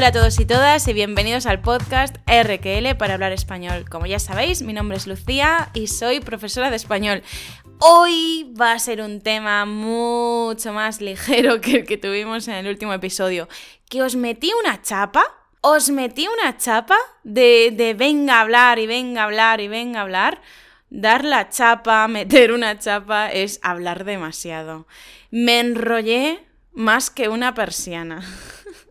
Hola a todos y todas y bienvenidos al podcast RQL para hablar español. Como ya sabéis, mi nombre es Lucía y soy profesora de español. Hoy va a ser un tema mucho más ligero que el que tuvimos en el último episodio. Que os metí una chapa, os metí una chapa de, de venga a hablar y venga a hablar y venga a hablar. Dar la chapa, meter una chapa es hablar demasiado. Me enrollé más que una persiana.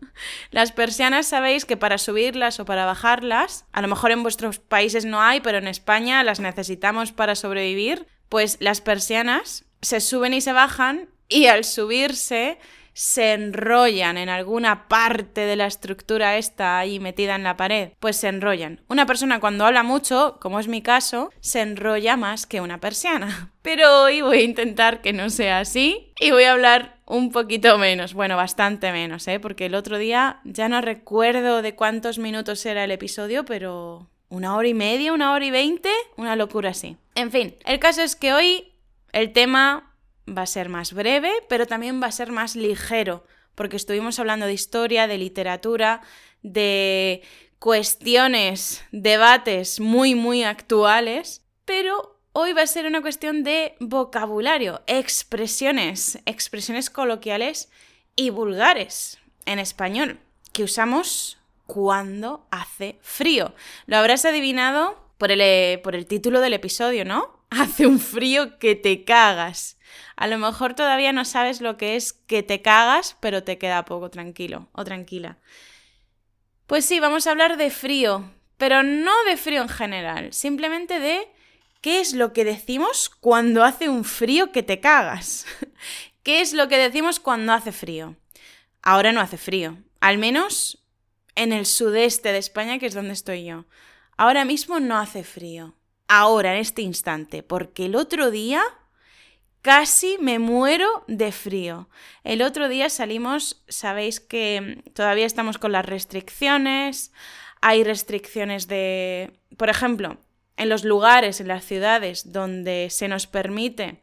Las persianas sabéis que para subirlas o para bajarlas, a lo mejor en vuestros países no hay, pero en España las necesitamos para sobrevivir, pues las persianas se suben y se bajan y al subirse se enrollan en alguna parte de la estructura esta ahí metida en la pared, pues se enrollan. Una persona cuando habla mucho, como es mi caso, se enrolla más que una persiana. Pero hoy voy a intentar que no sea así y voy a hablar un poquito menos, bueno, bastante menos, ¿eh? Porque el otro día ya no recuerdo de cuántos minutos era el episodio, pero una hora y media, una hora y veinte, una locura así. En fin, el caso es que hoy el tema va a ser más breve, pero también va a ser más ligero, porque estuvimos hablando de historia, de literatura, de cuestiones, debates muy, muy actuales, pero Hoy va a ser una cuestión de vocabulario, expresiones, expresiones coloquiales y vulgares en español que usamos cuando hace frío. Lo habrás adivinado por el, por el título del episodio, ¿no? Hace un frío que te cagas. A lo mejor todavía no sabes lo que es que te cagas, pero te queda poco tranquilo o tranquila. Pues sí, vamos a hablar de frío, pero no de frío en general, simplemente de ¿Qué es lo que decimos cuando hace un frío que te cagas? ¿Qué es lo que decimos cuando hace frío? Ahora no hace frío, al menos en el sudeste de España, que es donde estoy yo. Ahora mismo no hace frío. Ahora, en este instante, porque el otro día casi me muero de frío. El otro día salimos, sabéis que todavía estamos con las restricciones, hay restricciones de, por ejemplo, en los lugares, en las ciudades donde se nos permite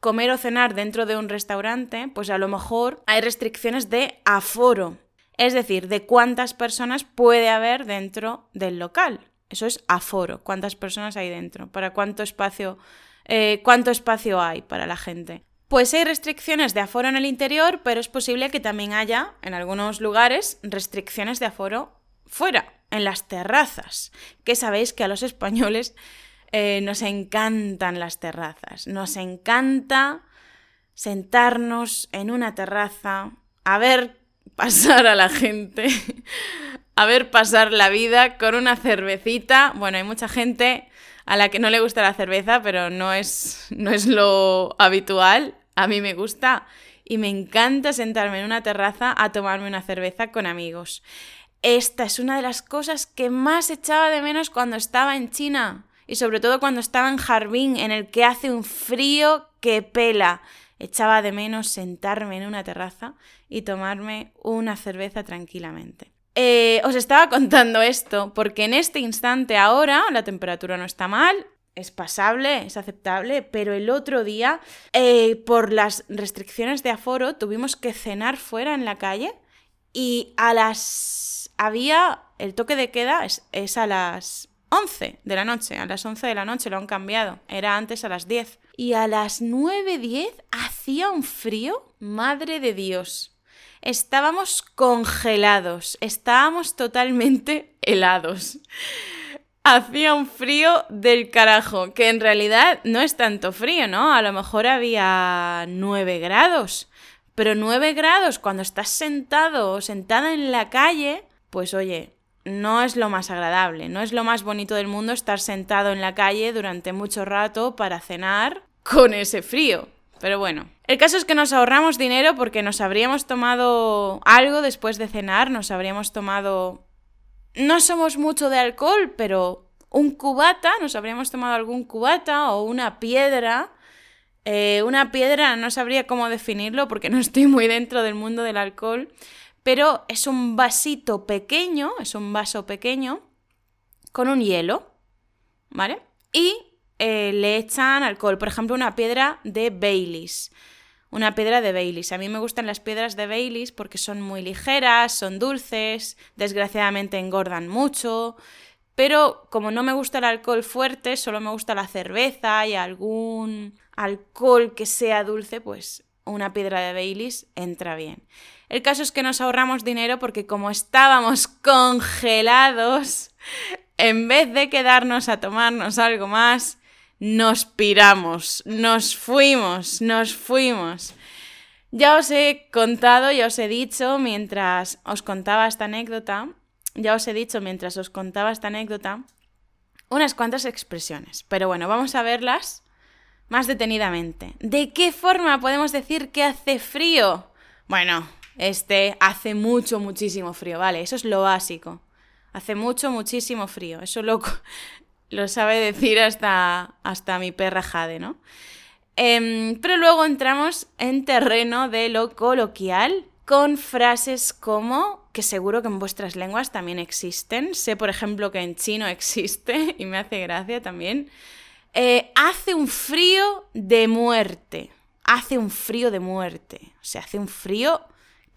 comer o cenar dentro de un restaurante, pues a lo mejor hay restricciones de aforo, es decir, de cuántas personas puede haber dentro del local. Eso es aforo, cuántas personas hay dentro, para cuánto espacio, eh, cuánto espacio hay para la gente. Pues hay restricciones de aforo en el interior, pero es posible que también haya, en algunos lugares, restricciones de aforo fuera en las terrazas, que sabéis que a los españoles eh, nos encantan las terrazas, nos encanta sentarnos en una terraza, a ver pasar a la gente, a ver pasar la vida con una cervecita. Bueno, hay mucha gente a la que no le gusta la cerveza, pero no es, no es lo habitual. A mí me gusta y me encanta sentarme en una terraza a tomarme una cerveza con amigos. Esta es una de las cosas que más echaba de menos cuando estaba en China y sobre todo cuando estaba en Harbin, en el que hace un frío que pela. Echaba de menos sentarme en una terraza y tomarme una cerveza tranquilamente. Eh, os estaba contando esto porque en este instante ahora la temperatura no está mal, es pasable, es aceptable, pero el otro día, eh, por las restricciones de aforo, tuvimos que cenar fuera en la calle y a las había, el toque de queda es, a las 11 de la noche, a las 11 de la noche lo han cambiado, era antes a las 10. Y a las 9.10 hacía un frío, madre de Dios. Estábamos congelados, estábamos totalmente helados. Hacía un frío del carajo, que en realidad no es tanto frío, ¿no? A lo mejor había 9 grados, pero 9 grados cuando estás sentado o sentada en la calle pues oye, no es lo más agradable, no es lo más bonito del mundo estar sentado en la calle durante mucho rato para cenar con ese frío. Pero bueno, el caso es que nos ahorramos dinero porque nos habríamos tomado algo después de cenar, nos habríamos tomado... No somos mucho de alcohol, pero un cubata, nos habríamos tomado algún cubata o una piedra. Eh, una piedra no sabría cómo definirlo porque no estoy muy dentro del mundo del alcohol, pero es un vasito pequeño, es un vaso pequeño con un hielo, ¿vale? Y eh, le echan alcohol, por ejemplo, una piedra de Baileys. una piedra de Baileys. A mí me gustan las piedras de Baileys porque son muy ligeras, son dulces, desgraciadamente engordan mucho, pero como no me gusta el alcohol fuerte, solo me gusta la cerveza y algún alcohol que sea dulce, pues una piedra de Baileys entra bien. El caso es que nos ahorramos dinero porque como estábamos congelados, en vez de quedarnos a tomarnos algo más, nos piramos, nos fuimos, nos fuimos. Ya os he contado, ya os he dicho mientras os contaba esta anécdota, ya os he dicho mientras os contaba esta anécdota, unas cuantas expresiones. Pero bueno, vamos a verlas más detenidamente. ¿De qué forma podemos decir que hace frío? Bueno, este hace mucho, muchísimo frío, ¿vale? Eso es lo básico. Hace mucho, muchísimo frío. Eso lo, lo sabe decir hasta, hasta mi perra Jade, ¿no? Em, pero luego entramos en terreno de lo coloquial con frases como, que seguro que en vuestras lenguas también existen, sé por ejemplo que en chino existe y me hace gracia también, eh, hace un frío de muerte, hace un frío de muerte, o sea, hace un frío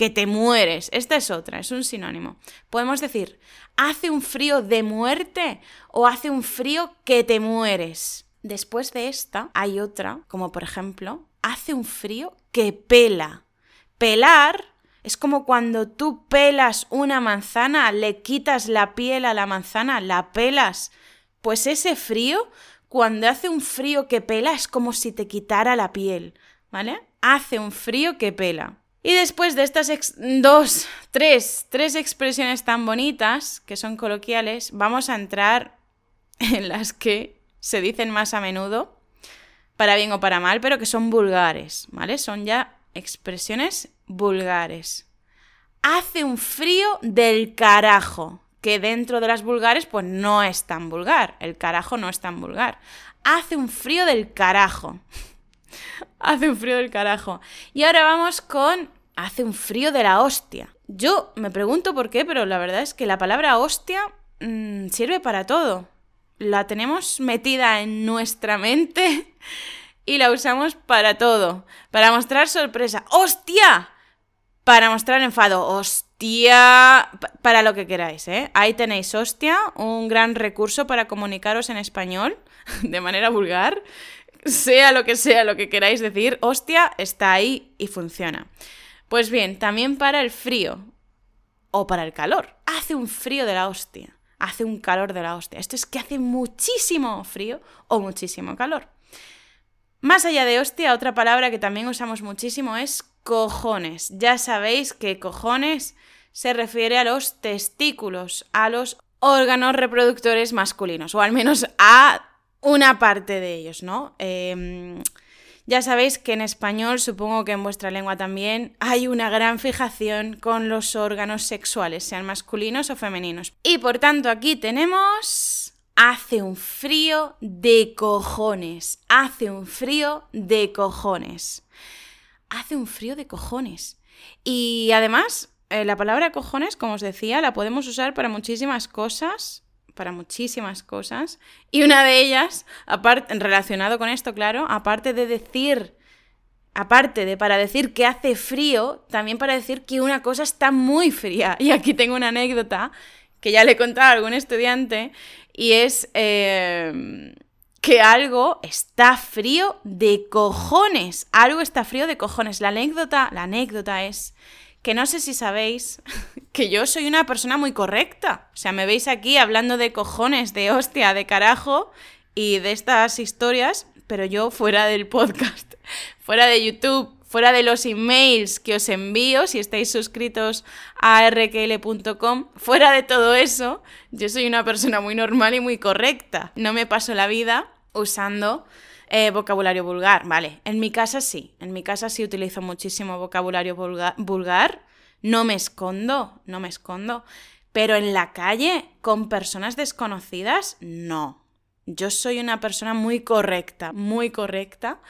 que te mueres. Esta es otra, es un sinónimo. Podemos decir, hace un frío de muerte o hace un frío que te mueres. Después de esta hay otra, como por ejemplo, hace un frío que pela. Pelar es como cuando tú pelas una manzana, le quitas la piel a la manzana, la pelas. Pues ese frío, cuando hace un frío que pela, es como si te quitara la piel, ¿vale? Hace un frío que pela. Y después de estas dos, tres, tres expresiones tan bonitas, que son coloquiales, vamos a entrar en las que se dicen más a menudo, para bien o para mal, pero que son vulgares, ¿vale? Son ya expresiones vulgares. Hace un frío del carajo, que dentro de las vulgares pues no es tan vulgar, el carajo no es tan vulgar. Hace un frío del carajo. hace un frío del carajo. Y ahora vamos con hace un frío de la hostia. Yo me pregunto por qué, pero la verdad es que la palabra hostia mm, sirve para todo. La tenemos metida en nuestra mente y la usamos para todo. Para mostrar sorpresa. ¡Hostia! Para mostrar enfado. ¡Hostia! Para lo que queráis, ¿eh? Ahí tenéis hostia, un gran recurso para comunicaros en español de manera vulgar sea lo que sea lo que queráis decir, hostia, está ahí y funciona. Pues bien, también para el frío o para el calor. Hace un frío de la hostia, hace un calor de la hostia. Esto es que hace muchísimo frío o muchísimo calor. Más allá de hostia, otra palabra que también usamos muchísimo es cojones. Ya sabéis que cojones se refiere a los testículos, a los órganos reproductores masculinos, o al menos a una parte de ellos, ¿no? Em, ya sabéis que en español, supongo que en vuestra lengua también, hay una gran fijación con los órganos sexuales, sean masculinos o femeninos. Y por tanto aquí tenemos... Hace un frío de cojones. Hace un frío de cojones. Hace un frío de cojones. Y además, eh, la palabra cojones, como os decía, la podemos usar para muchísimas cosas para muchísimas cosas. Y una de ellas, relacionado con esto, claro, aparte de decir, aparte de para decir que hace frío, también para decir que una cosa está muy fría. Y aquí tengo una anécdota que ya le he contado a algún estudiante, y es eh, que algo está frío de cojones. Algo está frío de cojones. La anécdota, la anécdota es que no sé si sabéis que yo soy una persona muy correcta. O sea, me veis aquí hablando de cojones, de hostia, de carajo y de estas historias, pero yo fuera del podcast, fuera de YouTube, fuera de los emails que os envío si estáis suscritos a rkl.com, fuera de todo eso, yo soy una persona muy normal y muy correcta. No me paso la vida usando eh, vocabulario vulgar, vale. En mi casa sí, en mi casa sí utilizo muchísimo vocabulario vulgar, No me escondo, no me escondo. Pero en la calle, con personas desconocidas, no. Yo soy una persona muy correcta, muy correcta.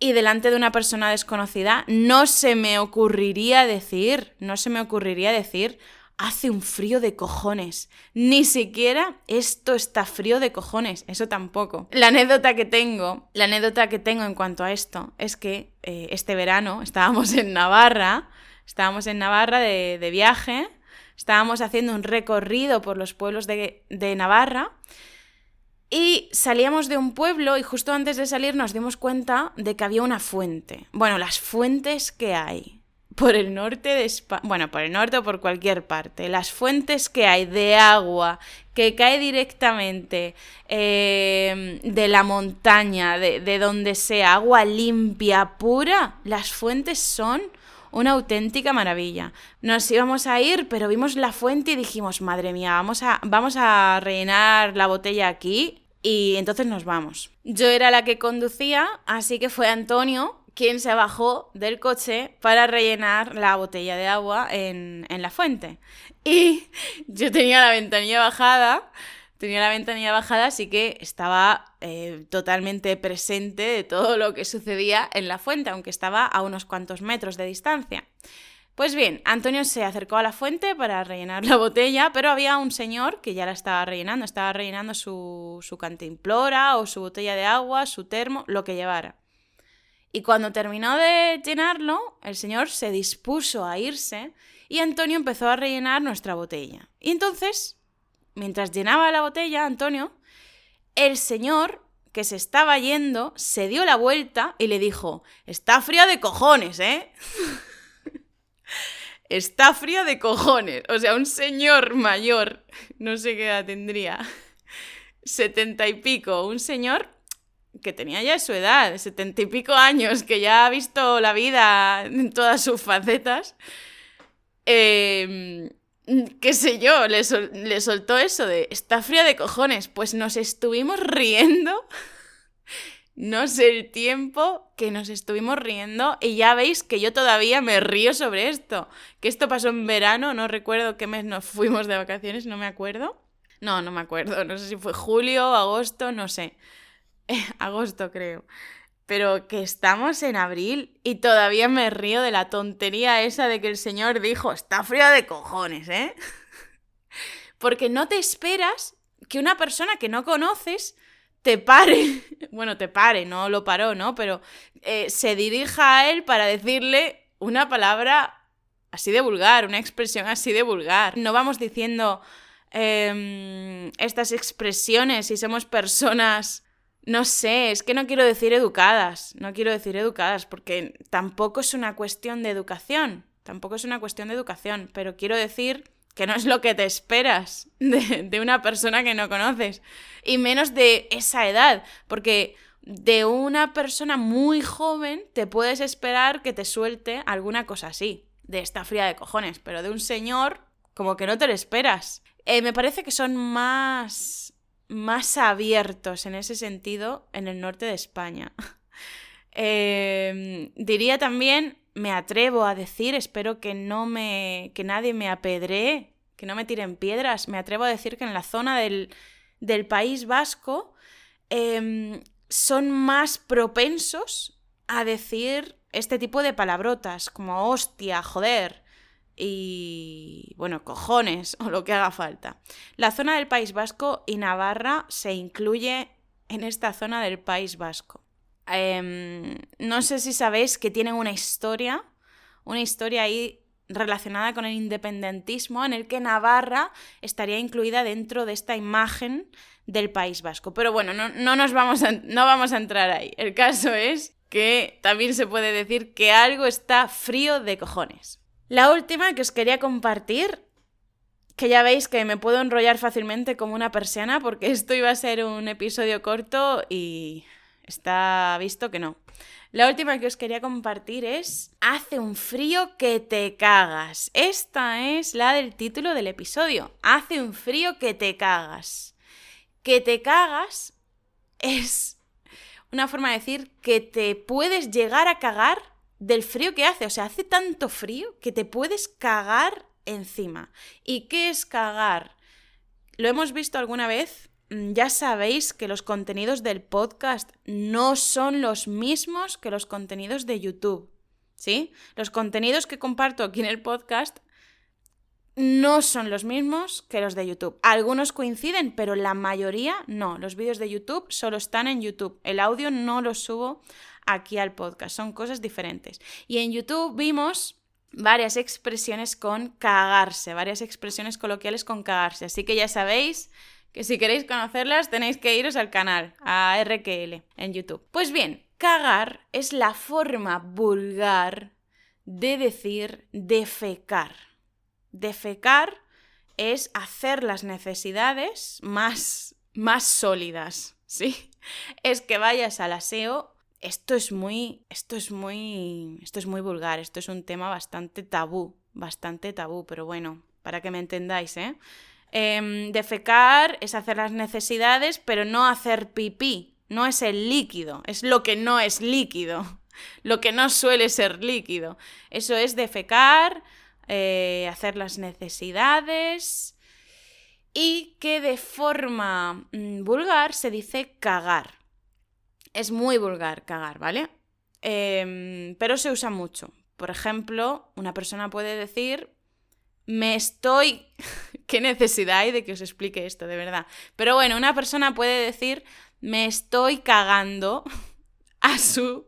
Y delante de una persona desconocida no se me ocurriría decir, no se me ocurriría decir, hace un frío de cojones. Ni siquiera esto está frío de cojones, eso tampoco. La anécdota que tengo, la anécdota que tengo en cuanto a esto es que eh, este verano estábamos en Navarra, estábamos en Navarra de, viaje, estábamos haciendo un recorrido por los pueblos de, de Navarra y salíamos de un pueblo y justo antes de salir nos dimos cuenta de que había una fuente. Bueno, las fuentes que hay por el norte de España, bueno, por el norte o por cualquier parte, las fuentes que hay de agua que cae directamente eh, de la montaña, de, de donde sea, agua limpia, pura, las fuentes son una auténtica maravilla. Nos íbamos a ir, pero vimos la fuente y dijimos, madre mía, vamos a, vamos a rellenar la botella aquí y entonces nos vamos. Yo era la que conducía, así que fue Antonio quien se bajó del coche para rellenar la botella de agua en, la fuente. Y yo tenía la ventanilla bajada, tenía la ventanilla bajada, así que estaba eh, totalmente presente de todo lo que sucedía en la fuente, aunque estaba a unos cuantos metros de distancia. Pues bien, Antonio se acercó a la fuente para rellenar la botella, pero había un señor que ya la estaba rellenando, estaba rellenando su, su cantimplora o su botella de agua, su termo, lo que llevara. Y cuando terminó de llenarlo, el señor se dispuso a irse y Antonio empezó a rellenar nuestra botella. Y entonces, mientras llenaba la botella, Antonio, el señor que se estaba yendo se dio la vuelta y le dijo, está fría de cojones, ¿eh? está fría de cojones. O sea, un señor mayor, no sé qué edad tendría, setenta y pico, un señor que tenía ya su edad, setenta y pico años, que ya ha visto la vida en todas sus facetas, eh, qué sé yo, le, le soltó eso de, está fría de cojones, pues nos estuvimos riendo. No sé el tiempo que nos estuvimos riendo y ya veis que yo todavía me río sobre esto. Que esto pasó en verano, no recuerdo qué mes nos fuimos de vacaciones, no me acuerdo. No, no me acuerdo, no sé si fue julio, agosto, no sé. agosto creo. Pero que estamos en abril y todavía me río de la tontería esa de que el señor dijo, está frío de cojones, ¿eh? Porque no te esperas que una persona que no conoces te pare, bueno, te pare, no lo paró, ¿no? Pero eh, se dirija a él para decirle una palabra así de vulgar, una expresión así de vulgar. No vamos diciendo em, estas expresiones si somos personas no sé, es que no quiero decir educadas, no quiero decir educadas, porque tampoco es una cuestión de educación, tampoco es una cuestión de educación, pero quiero decir que no es lo que te esperas de, una persona que no conoces, y menos de esa edad, porque de una persona muy joven te puedes esperar que te suelte alguna cosa así, de esta fría de cojones, pero de un señor como que no te lo esperas. Eh, me parece que son más más abiertos en ese sentido en el norte de España. Em, diría también, me atrevo a decir, espero que no me. que nadie me apedree, que no me tiren piedras. Me atrevo a decir que en la zona del, del País Vasco em, son más propensos a decir este tipo de palabrotas, como hostia, joder, y, bueno, cojones o lo que haga falta. La zona del País Vasco y Navarra se incluye en esta zona del País Vasco. Em, no sé si sabéis que tienen una historia, una historia ahí relacionada con el independentismo, en el que Navarra estaría incluida dentro de esta imagen del País Vasco. Pero bueno, no, no nos vamos no vamos a entrar ahí. El caso es que también se puede decir que algo está frío de cojones. La última que os quería compartir, que ya veis que me puedo enrollar fácilmente como una persiana porque esto iba a ser un episodio corto y está visto que no. La última que os quería compartir es Hace un frío que te cagas. Esta es la del título del episodio. Hace un frío que te cagas. Que te cagas es una forma de decir que te puedes llegar a cagar del frío que hace. O sea, hace tanto frío que te puedes cagar encima. ¿Y qué es cagar? ¿Lo hemos visto alguna vez? Mm, ya sabéis que los contenidos del podcast no son los mismos que los contenidos de YouTube. ¿Sí? Los contenidos que comparto aquí en el podcast no son los mismos que los de YouTube. Algunos coinciden, pero la mayoría no. Los vídeos de YouTube solo están en YouTube. El audio no lo subo aquí al podcast. Son cosas diferentes. Y en YouTube vimos varias expresiones con cagarse, varias expresiones coloquiales con cagarse. Así que ya sabéis que si queréis conocerlas tenéis que iros al canal, a RQL, en YouTube. Pues bien, cagar es la forma vulgar de decir defecar. Defecar es hacer las necesidades más, más sólidas, ¿sí? Es que vayas al aseo. Esto es muy. Esto es muy. Esto es muy vulgar. Esto es un tema bastante tabú. Bastante tabú, pero bueno, para que me entendáis, ¿eh? eh defecar es hacer las necesidades, pero no hacer pipí. No es el líquido, es lo que no es líquido lo que no suele ser líquido. Eso es defecar, eh, hacer las necesidades y que de forma mm, vulgar se dice cagar. Es muy vulgar cagar, ¿vale? Em, pero se usa mucho. Por ejemplo, una persona puede decir, me estoy... ¿Qué necesidad hay de que os explique esto, de verdad? Pero bueno, una persona puede decir, me estoy cagando a su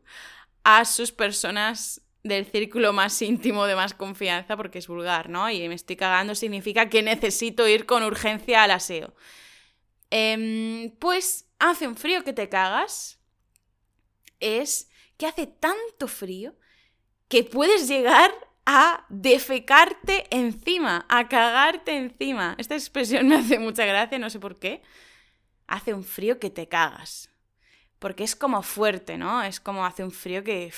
a sus personas del círculo más íntimo de más confianza porque es vulgar, ¿no? Y me estoy cagando significa que necesito ir con urgencia al aseo. Em, pues hace un frío que te cagas. Es que hace tanto frío que puedes llegar a defecarte encima, a cagarte encima. Esta expresión me hace mucha gracia, no sé por qué. Hace un frío que te cagas porque es como fuerte, ¿no? Es como hace un frío que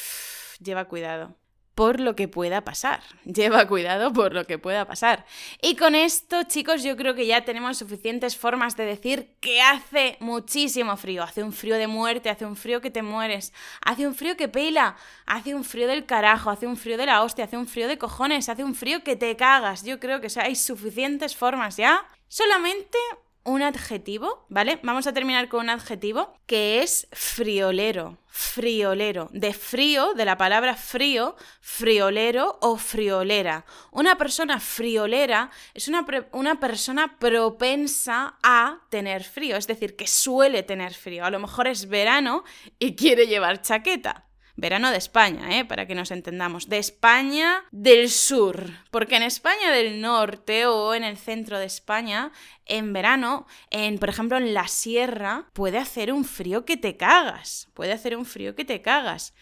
lleva cuidado por lo que pueda pasar. Lleva cuidado por lo que pueda pasar. Y con esto, chicos, yo creo que ya tenemos suficientes formas de decir que hace muchísimo frío. Hace un frío de muerte, hace un frío que te mueres, hace un frío que pela, hace un frío del carajo, hace un frío de la hostia, hace un frío de cojones, hace un frío que te cagas. Yo creo que hay suficientes formas ya. Solamente un adjetivo, ¿vale? Vamos a terminar con un adjetivo que es friolero, friolero, de frío, de la palabra frío, friolero o friolera. Una persona friolera es una, una, persona propensa a tener frío, es decir, que suele tener frío. A lo mejor es verano y quiere llevar chaqueta. Verano de España, ¿eh? para que nos entendamos. De España del sur. Porque en España del norte o en el centro de España, en verano, en, por ejemplo, en la sierra, puede hacer un frío que te cagas. Puede hacer un frío que te cagas.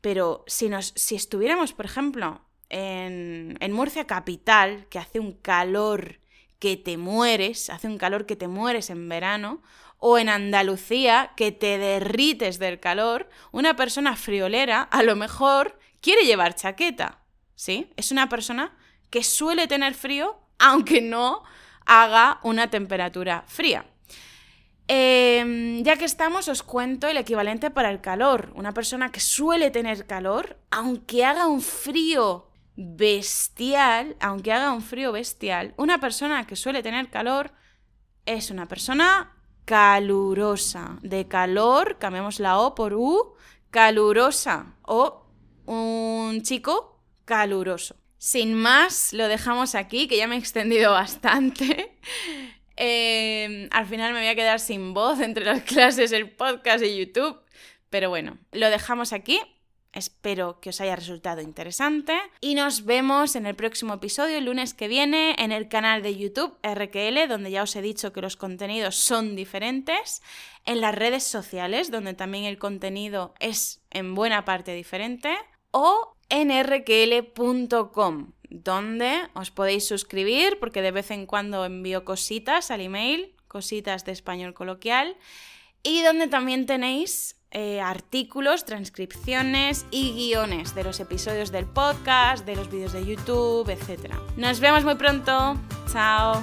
Pero si, nos, si estuviéramos, por ejemplo, en, en Murcia capital, que hace un calor que te mueres, hace un calor que te mueres en verano, o en Andalucía, que te derrites del calor, una persona friolera a lo mejor quiere llevar chaqueta, ¿sí? Es una persona que suele tener frío, aunque no haga una temperatura fría. Em, ya que estamos, os cuento el equivalente para el calor. Una persona que suele tener calor, aunque haga un frío bestial, aunque haga un frío bestial, una persona que suele tener calor es una persona calurosa. De calor, cambiamos la O por U, calurosa. O un chico caluroso. Sin más, lo dejamos aquí, que ya me he extendido bastante. Em, al final me voy a quedar sin voz entre las clases, el podcast y YouTube. Pero bueno, lo dejamos aquí. Espero que os haya resultado interesante. Y nos vemos en el próximo episodio el lunes que viene en el canal de YouTube RQL, donde ya os he dicho que los contenidos son diferentes, en las redes sociales, donde también el contenido es en buena parte diferente, o en rql.com, donde os podéis suscribir porque de vez en cuando envío cositas al email, cositas de español coloquial, y donde también tenéis eh, artículos, transcripciones y guiones de los episodios del podcast, de los vídeos de YouTube, etc. Nos vemos muy pronto. Chao.